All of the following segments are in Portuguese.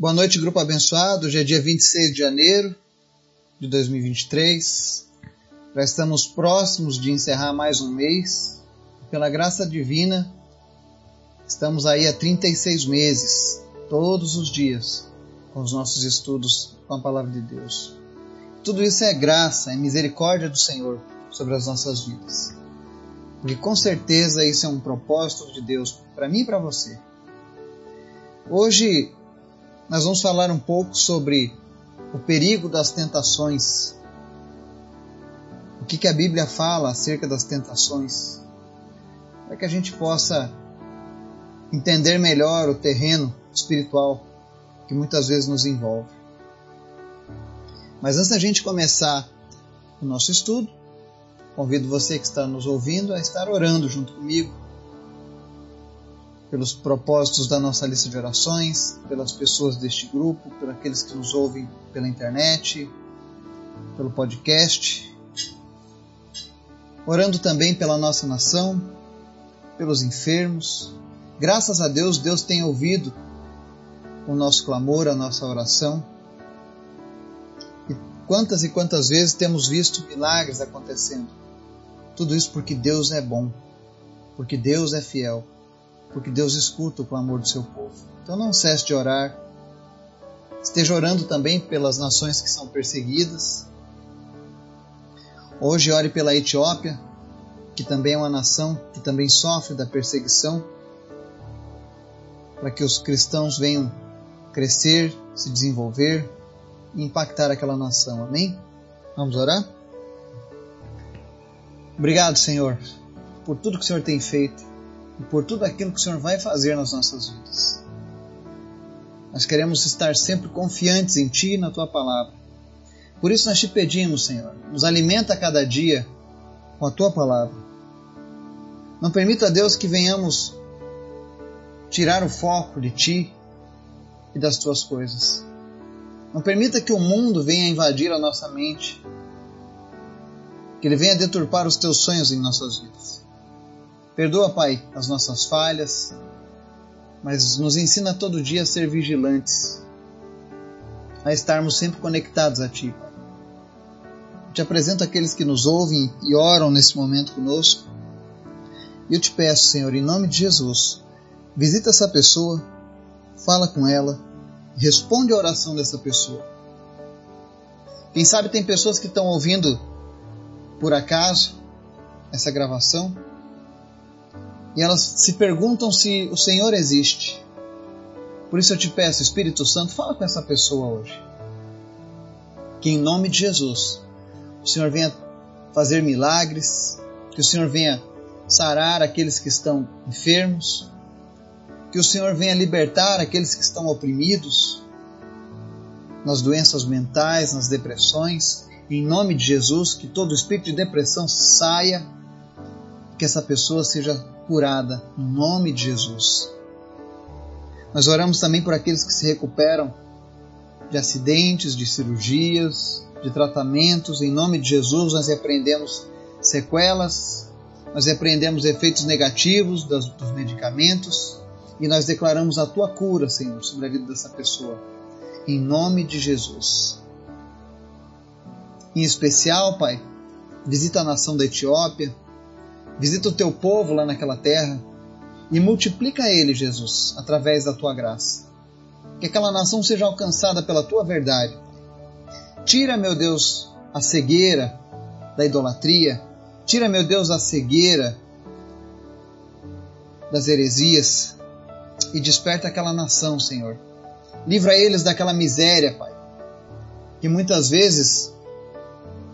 Boa noite, grupo abençoado. Hoje é dia 26 de janeiro de 2023. Já estamos próximos de encerrar mais um mês. Pela graça divina, estamos aí há 36 meses, todos os dias, com os nossos estudos com a palavra de Deus. Tudo isso é graça, é misericórdia do Senhor sobre as nossas vidas. Porque com certeza isso é um propósito de Deus para mim e para você. Hoje nós vamos falar um pouco sobre o perigo das tentações. O que, que a Bíblia fala acerca das tentações, para que a gente possa entender melhor o terreno espiritual que muitas vezes nos envolve. Mas antes da gente começar o nosso estudo, convido você que está nos ouvindo a estar orando junto comigo pelos propósitos da nossa lista de orações, pelas pessoas deste grupo, por aqueles que nos ouvem pela internet, pelo podcast. Orando também pela nossa nação, pelos enfermos. Graças a Deus, Deus tem ouvido o nosso clamor, a nossa oração. E quantas e quantas vezes temos visto milagres acontecendo. Tudo isso porque Deus é bom, porque Deus é fiel porque Deus escuta o clamor do seu povo. Então não cesse de orar. Esteja orando também pelas nações que são perseguidas. Hoje ore pela Etiópia, que também é uma nação que também sofre da perseguição, para que os cristãos venham crescer, se desenvolver e impactar aquela nação. Amém? Vamos orar? Obrigado, Senhor, por tudo que o Senhor tem feito e por tudo aquilo que o Senhor vai fazer nas nossas vidas. Nós queremos estar sempre confiantes em Ti e na Tua palavra. Por isso nós te pedimos, Senhor, nos alimenta a cada dia com a Tua palavra. Não permita, Deus, que venhamos tirar o foco de Ti e das Tuas coisas. Não permita que o mundo venha invadir a nossa mente, que ele venha deturpar os Teus sonhos em nossas vidas. Perdoa, Pai, as nossas falhas, mas nos ensina todo dia a ser vigilantes, a estarmos sempre conectados a Ti. Te apresento aqueles que nos ouvem e oram nesse momento conosco. E eu te peço, Senhor, em nome de Jesus, visita essa pessoa, fala com ela, responde a oração dessa pessoa. Quem sabe tem pessoas que estão ouvindo por acaso essa gravação e elas se perguntam se o Senhor existe. Por isso eu te peço, Espírito Santo, fala com essa pessoa hoje. Que em nome de Jesus, o Senhor venha fazer milagres, que o Senhor venha sarar aqueles que estão enfermos, que o Senhor venha libertar aqueles que estão oprimidos nas doenças mentais, nas depressões. Em nome de Jesus, que todo espírito de depressão saia, que essa pessoa seja curada, no nome de Jesus. Nós oramos também por aqueles que se recuperam de acidentes, de cirurgias, de tratamentos. Em nome de Jesus, nós repreendemos sequelas, nós repreendemos efeitos negativos dos, medicamentos e nós declaramos a tua cura, Senhor, sobre a vida dessa pessoa. Em nome de Jesus. Em especial, Pai, visita a nação da Etiópia, Visita o teu povo lá naquela terra e multiplica ele, Jesus, através da tua graça. Que aquela nação seja alcançada pela tua verdade. Tira, meu Deus, a cegueira da idolatria. Tira, meu Deus, a cegueira das heresias e desperta aquela nação, Senhor. Livra eles daquela miséria, Pai, que muitas vezes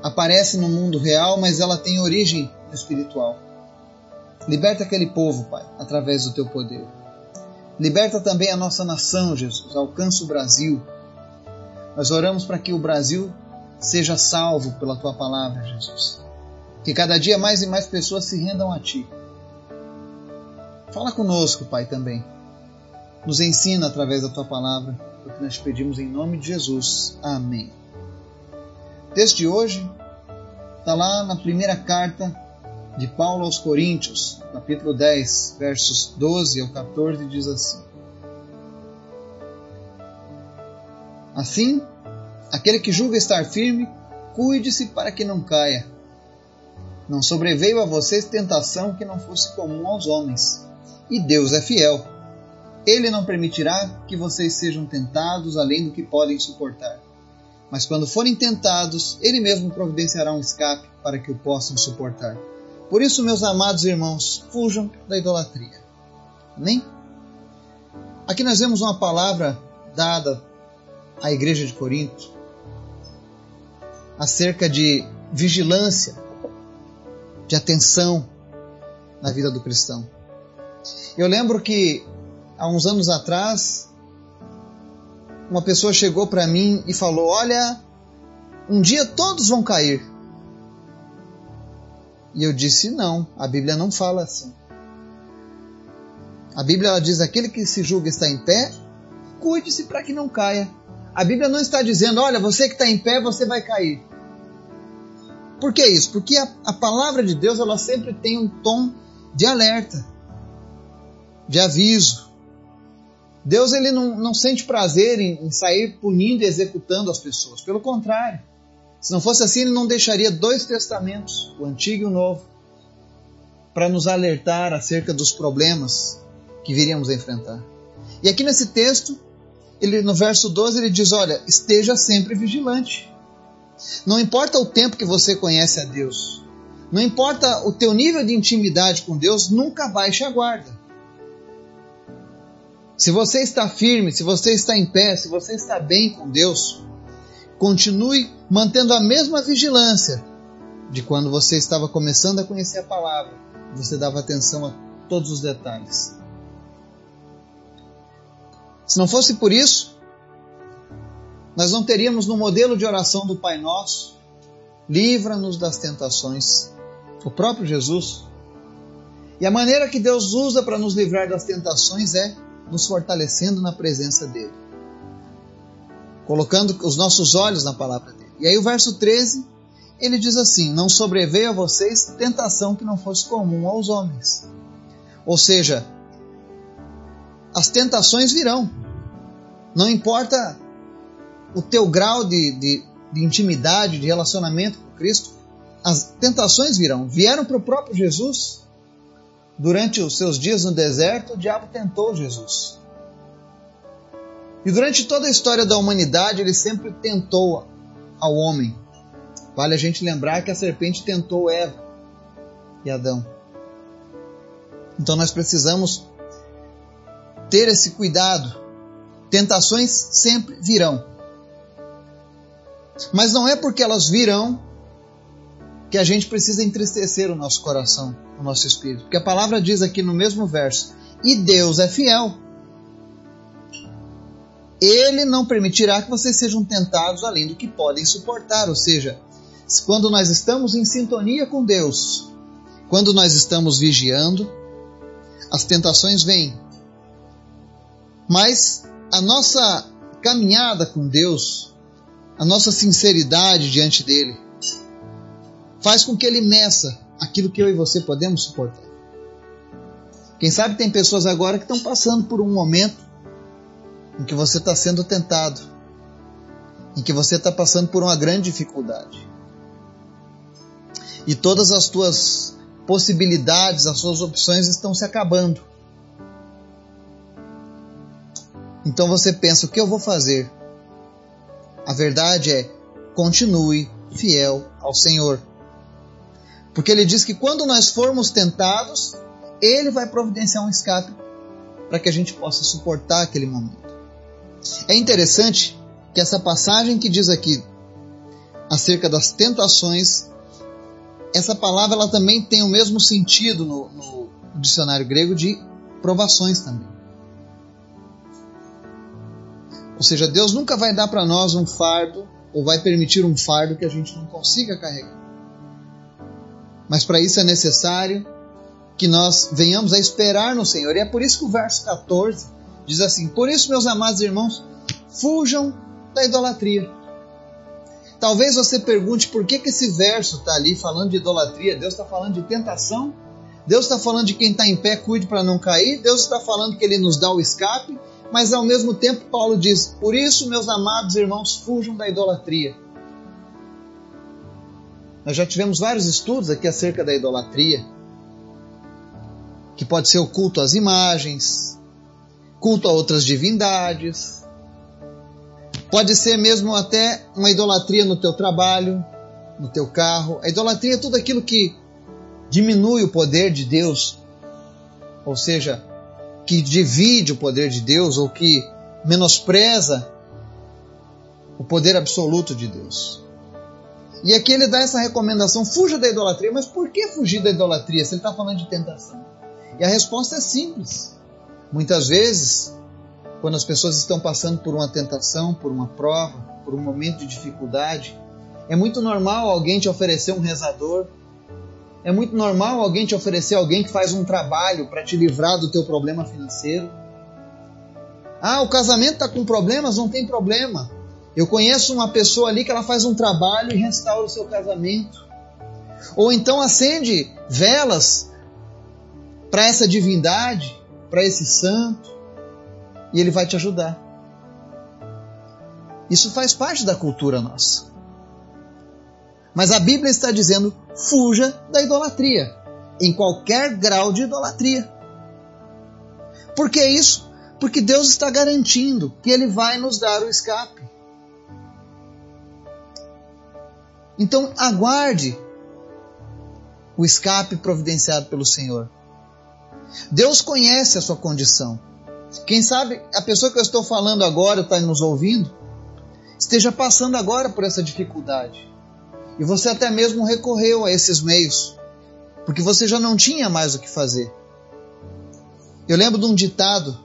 aparece no mundo real, mas ela tem origem espiritual. Liberta aquele povo, Pai, através do teu poder. Liberta também a nossa nação, Jesus. Alcança o Brasil. Nós oramos para que o Brasil seja salvo pela tua palavra, Jesus. Que cada dia mais e mais pessoas se rendam a ti. Fala conosco, Pai, também. Nos ensina através da tua palavra, o que nós pedimos em nome de Jesus. Amém. Desde hoje está lá na primeira carta de Paulo aos Coríntios, capítulo 10, versos 12 ao 14, diz assim: Assim, aquele que julga estar firme, cuide-se para que não caia. Não sobreveio a vocês tentação que não fosse comum aos homens. E Deus é fiel. Ele não permitirá que vocês sejam tentados além do que podem suportar. Mas quando forem tentados, Ele mesmo providenciará um escape para que o possam suportar. Por isso, meus amados irmãos, fujam da idolatria. Amém? Aqui nós vemos uma palavra dada à igreja de Corinto acerca de vigilância, de atenção na vida do cristão. Eu lembro que há uns anos atrás, uma pessoa chegou para mim e falou: Olha, um dia todos vão cair. E eu disse: Não, a Bíblia não fala assim. A Bíblia ela diz: aquele que se julga está em pé, cuide-se para que não caia. A Bíblia não está dizendo: olha, você que está em pé, você vai cair. Por que isso? Porque a, a palavra de Deus ela sempre tem um tom de alerta, de aviso. Deus ele não, não sente prazer em, em sair punindo e executando as pessoas. Pelo contrário, se não fosse assim, ele não deixaria dois testamentos, o Antigo e o Novo, para nos alertar acerca dos problemas que viríamos a enfrentar. E aqui nesse texto, ele no verso 12 ele diz: "Olha, esteja sempre vigilante. Não importa o tempo que você conhece a Deus, não importa o teu nível de intimidade com Deus, nunca baixe a guarda. Se você está firme, se você está em pé, se você está bem com Deus, continue mantendo a mesma vigilância de quando você estava começando a conhecer a palavra. Você dava atenção a todos os detalhes. Se não fosse por isso, nós não teríamos no modelo de oração do Pai Nosso, livra-nos das tentações, o próprio Jesus. E a maneira que Deus usa para nos livrar das tentações é nos fortalecendo na presença dEle, colocando os nossos olhos na palavra dEle. E aí o verso 13, ele diz assim: Não sobreveio a vocês tentação que não fosse comum aos homens. Ou seja, as tentações virão. Não importa o teu grau de, de, de intimidade, de relacionamento com Cristo, as tentações virão. Vieram para o próprio Jesus. Durante os seus dias no deserto, o diabo tentou Jesus. E durante toda a história da humanidade, ele sempre tentou ao homem. Vale a gente lembrar que a serpente tentou Eva e Adão. Então nós precisamos ter esse cuidado. Tentações sempre virão. Mas não é porque elas virão que a gente precisa entristecer o nosso coração, o nosso espírito. Porque a palavra diz aqui no mesmo verso: E Deus é fiel. Ele não permitirá que vocês sejam tentados além do que podem suportar. Ou seja, quando nós estamos em sintonia com Deus, quando nós estamos vigiando, as tentações vêm, mas a nossa caminhada com Deus, a nossa sinceridade diante dele, faz com que ele meça aquilo que eu e você podemos suportar. Quem sabe tem pessoas agora que estão passando por um momento em que você está sendo tentado, em que você está passando por uma grande dificuldade. E todas as tuas possibilidades, as suas opções estão se acabando. Então você pensa: o que eu vou fazer? A verdade é: continue fiel ao Senhor. Porque ele diz que quando nós formos tentados, ele vai providenciar um escape para que a gente possa suportar aquele momento. É interessante que essa passagem que diz aqui acerca das tentações, essa palavra ela também tem o mesmo sentido no, no dicionário grego de provações também. Ou seja, Deus nunca vai dar para nós um fardo ou vai permitir um fardo que a gente não consiga carregar. Mas para isso é necessário que nós venhamos a esperar no Senhor. E é por isso que o verso 14 diz assim: Por isso, meus amados irmãos, fujam da idolatria. Talvez você pergunte por que, que esse verso está ali falando de idolatria. Deus está falando de tentação. Deus está falando de quem está em pé, cuide para não cair. Deus está falando que Ele nos dá o escape. mas ao mesmo tempo Paulo diz: Por isso, meus amados irmãos, fujam da idolatria. Nós já tivemos vários estudos aqui acerca da idolatria, que pode ser o culto às imagens, culto a outras divindades, pode ser mesmo até uma idolatria no teu trabalho, no teu carro. A idolatria é tudo aquilo que diminui o poder de Deus, ou seja, que divide o poder de Deus ou que menospreza o poder absoluto de Deus. E aqui ele dá essa recomendação: fuja da idolatria. Mas por que fugir da idolatria se ele está falando de tentação? E a resposta é simples. Muitas vezes, quando as pessoas estão passando por uma tentação, por uma prova, por um momento de dificuldade, é muito normal alguém te oferecer um rezador, é muito normal alguém te oferecer alguém que faz um trabalho para te livrar do teu problema financeiro. Ah, o casamento está com problemas? Não tem problema. Eu conheço uma pessoa ali que ela faz um trabalho e restaura o seu casamento. Ou então acende velas para essa divindade, para esse santo, e ele vai te ajudar. Isso faz parte da cultura nossa. Mas a Bíblia está dizendo: fuja da idolatria, em qualquer grau de idolatria. Por que isso? Porque Deus está garantindo que Ele vai nos dar o escape. Então aguarde o escape providenciado pelo Senhor. Deus conhece a sua condição. Quem sabe a pessoa que eu estou falando agora está nos ouvindo, esteja passando agora por essa dificuldade. E você até mesmo recorreu a esses meios, porque você já não tinha mais o que fazer. Eu lembro de um ditado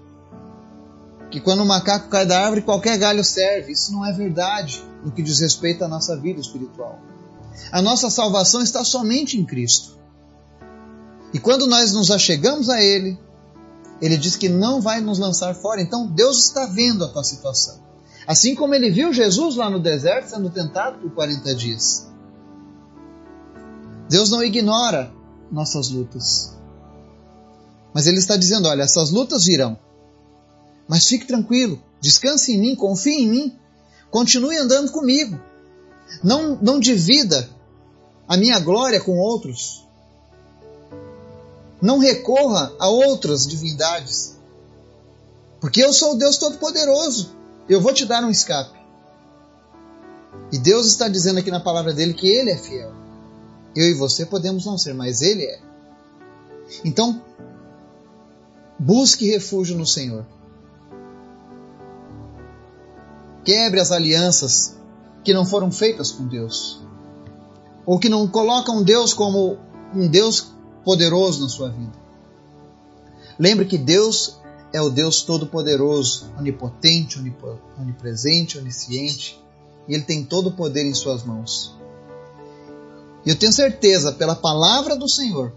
que quando o macaco cai da árvore, qualquer galho serve. Isso não é verdade no que diz respeito à nossa vida espiritual. A nossa salvação está somente em Cristo. E quando nós nos achegamos a Ele, Ele diz que não vai nos lançar fora. Então Deus está vendo a tua situação. Assim como Ele viu Jesus lá no deserto sendo tentado por 40 dias. Deus não ignora nossas lutas. Mas Ele está dizendo: olha, essas lutas virão. Mas fique tranquilo, descanse em mim, confie em mim, continue andando comigo. Não, não divida a minha glória com outros. Não recorra a outras divindades. Porque eu sou o Deus Todo-Poderoso. Eu vou te dar um escape. E Deus está dizendo aqui na palavra dele que Ele é fiel. Eu e você podemos não ser, mas Ele é. Então, busque refúgio no Senhor. Quebre as alianças que não foram feitas com Deus. Ou que não colocam Deus como um Deus poderoso na sua vida. Lembre que Deus é o Deus todo-poderoso, onipotente, onipresente, onisciente, e Ele tem todo o poder em Suas mãos. E eu tenho certeza, pela palavra do Senhor,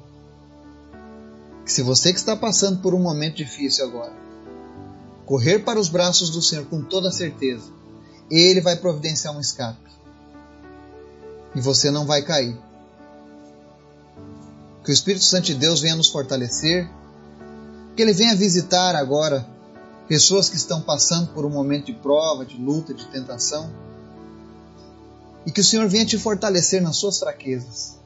que se você que está passando por um momento difícil agora, correr para os braços do Senhor com toda certeza, Ele vai providenciar um escape. E você não vai cair. Que o Espírito Santo de Deus venha nos fortalecer, que Ele venha visitar agora pessoas que estão passando por um momento de prova, de luta, de tentação e que o Senhor venha te fortalecer nas suas fraquezas.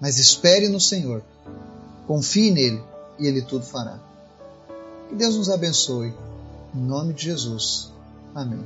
Mas espere no Senhor, confie nele e ele tudo fará. Que Deus nos abençoe. Em nome de Jesus. Amém.